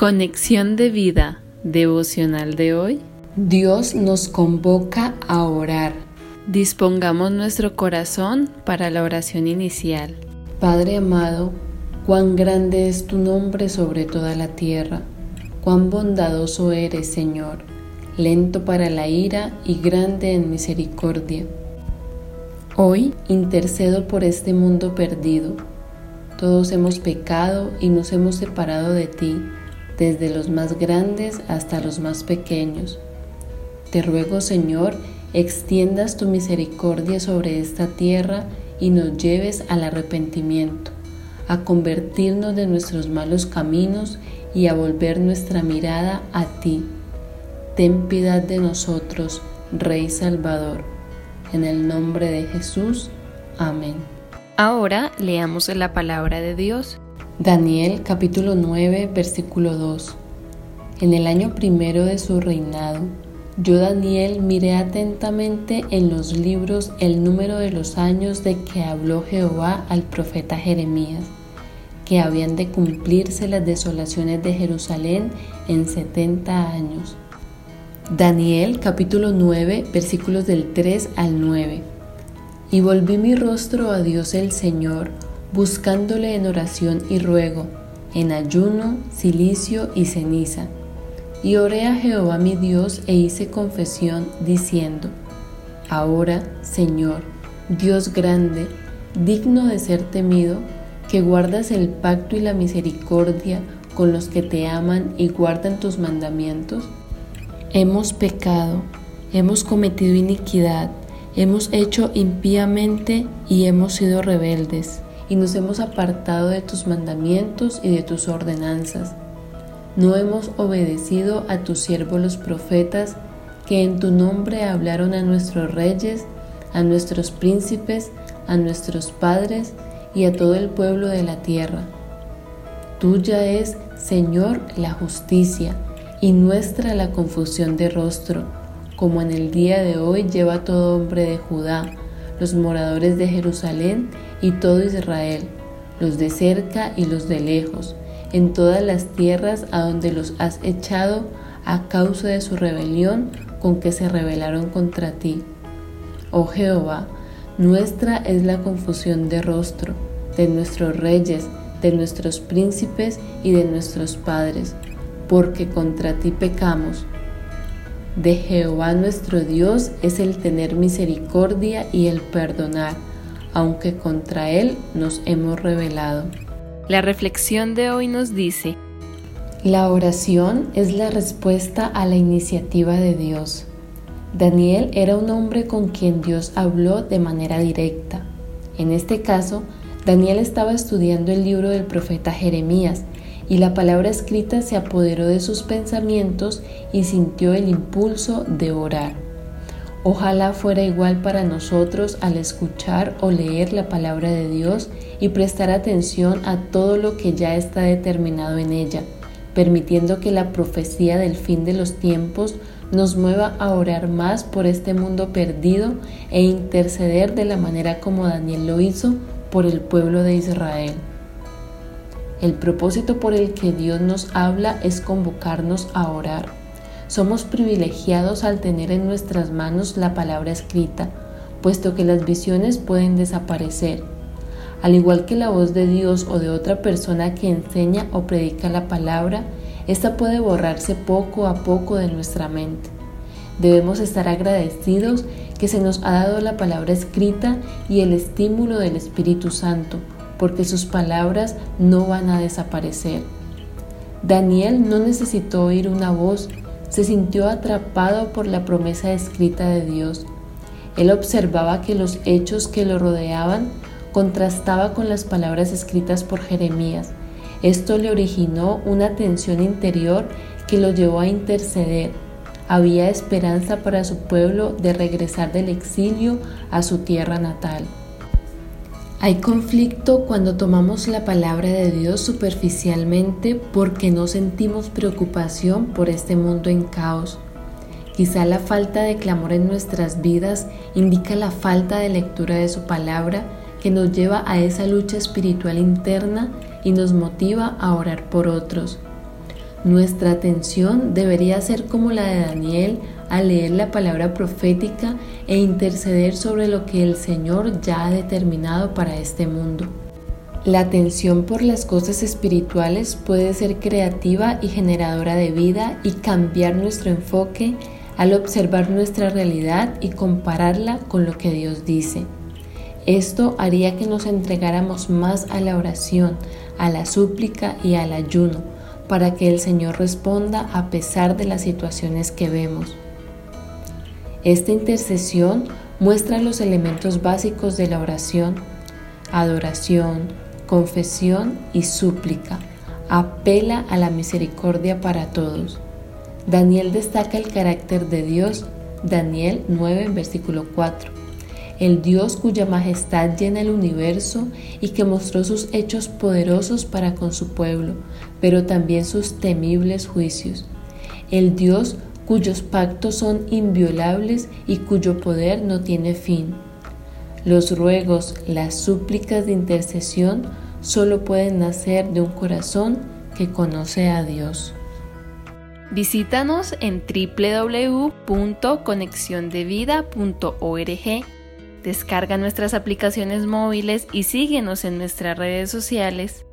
Conexión de vida devocional de hoy. Dios nos convoca a orar. Dispongamos nuestro corazón para la oración inicial. Padre amado, cuán grande es tu nombre sobre toda la tierra, cuán bondadoso eres, Señor, lento para la ira y grande en misericordia. Hoy intercedo por este mundo perdido. Todos hemos pecado y nos hemos separado de ti desde los más grandes hasta los más pequeños. Te ruego, Señor, extiendas tu misericordia sobre esta tierra y nos lleves al arrepentimiento, a convertirnos de nuestros malos caminos y a volver nuestra mirada a ti. Ten piedad de nosotros, Rey Salvador. En el nombre de Jesús. Amén. Ahora leamos la palabra de Dios. Daniel capítulo 9 versículo 2 En el año primero de su reinado, yo Daniel miré atentamente en los libros el número de los años de que habló Jehová al profeta Jeremías, que habían de cumplirse las desolaciones de Jerusalén en setenta años. Daniel capítulo 9 versículos del 3 al 9 Y volví mi rostro a Dios el Señor, buscándole en oración y ruego, en ayuno, silicio y ceniza. Y oré a Jehová mi Dios e hice confesión diciendo, Ahora, Señor, Dios grande, digno de ser temido, que guardas el pacto y la misericordia con los que te aman y guardan tus mandamientos, hemos pecado, hemos cometido iniquidad, hemos hecho impíamente y hemos sido rebeldes y nos hemos apartado de tus mandamientos y de tus ordenanzas. No hemos obedecido a tus siervos los profetas, que en tu nombre hablaron a nuestros reyes, a nuestros príncipes, a nuestros padres y a todo el pueblo de la tierra. Tuya es, Señor, la justicia y nuestra la confusión de rostro, como en el día de hoy lleva todo hombre de Judá, los moradores de Jerusalén y todo Israel, los de cerca y los de lejos, en todas las tierras a donde los has echado a causa de su rebelión con que se rebelaron contra ti. Oh Jehová, nuestra es la confusión de rostro, de nuestros reyes, de nuestros príncipes y de nuestros padres, porque contra ti pecamos. De Jehová nuestro Dios es el tener misericordia y el perdonar aunque contra Él nos hemos rebelado. La reflexión de hoy nos dice, la oración es la respuesta a la iniciativa de Dios. Daniel era un hombre con quien Dios habló de manera directa. En este caso, Daniel estaba estudiando el libro del profeta Jeremías y la palabra escrita se apoderó de sus pensamientos y sintió el impulso de orar. Ojalá fuera igual para nosotros al escuchar o leer la palabra de Dios y prestar atención a todo lo que ya está determinado en ella, permitiendo que la profecía del fin de los tiempos nos mueva a orar más por este mundo perdido e interceder de la manera como Daniel lo hizo por el pueblo de Israel. El propósito por el que Dios nos habla es convocarnos a orar somos privilegiados al tener en nuestras manos la palabra escrita, puesto que las visiones pueden desaparecer. Al igual que la voz de Dios o de otra persona que enseña o predica la palabra, esta puede borrarse poco a poco de nuestra mente. Debemos estar agradecidos que se nos ha dado la palabra escrita y el estímulo del Espíritu Santo, porque sus palabras no van a desaparecer. Daniel no necesitó oír una voz se sintió atrapado por la promesa escrita de Dios. Él observaba que los hechos que lo rodeaban contrastaba con las palabras escritas por Jeremías. Esto le originó una tensión interior que lo llevó a interceder. Había esperanza para su pueblo de regresar del exilio a su tierra natal. Hay conflicto cuando tomamos la palabra de Dios superficialmente porque no sentimos preocupación por este mundo en caos. Quizá la falta de clamor en nuestras vidas indica la falta de lectura de su palabra que nos lleva a esa lucha espiritual interna y nos motiva a orar por otros. Nuestra atención debería ser como la de Daniel al leer la palabra profética e interceder sobre lo que el Señor ya ha determinado para este mundo. La atención por las cosas espirituales puede ser creativa y generadora de vida y cambiar nuestro enfoque al observar nuestra realidad y compararla con lo que Dios dice. Esto haría que nos entregáramos más a la oración, a la súplica y al ayuno, para que el Señor responda a pesar de las situaciones que vemos. Esta intercesión muestra los elementos básicos de la oración, adoración, confesión y súplica. Apela a la misericordia para todos. Daniel destaca el carácter de Dios. Daniel 9, versículo 4. El Dios cuya majestad llena el universo y que mostró sus hechos poderosos para con su pueblo, pero también sus temibles juicios. El Dios cuyos pactos son inviolables y cuyo poder no tiene fin los ruegos, las súplicas de intercesión solo pueden nacer de un corazón que conoce a Dios. Visítanos en www.conexiondevida.org. Descarga nuestras aplicaciones móviles y síguenos en nuestras redes sociales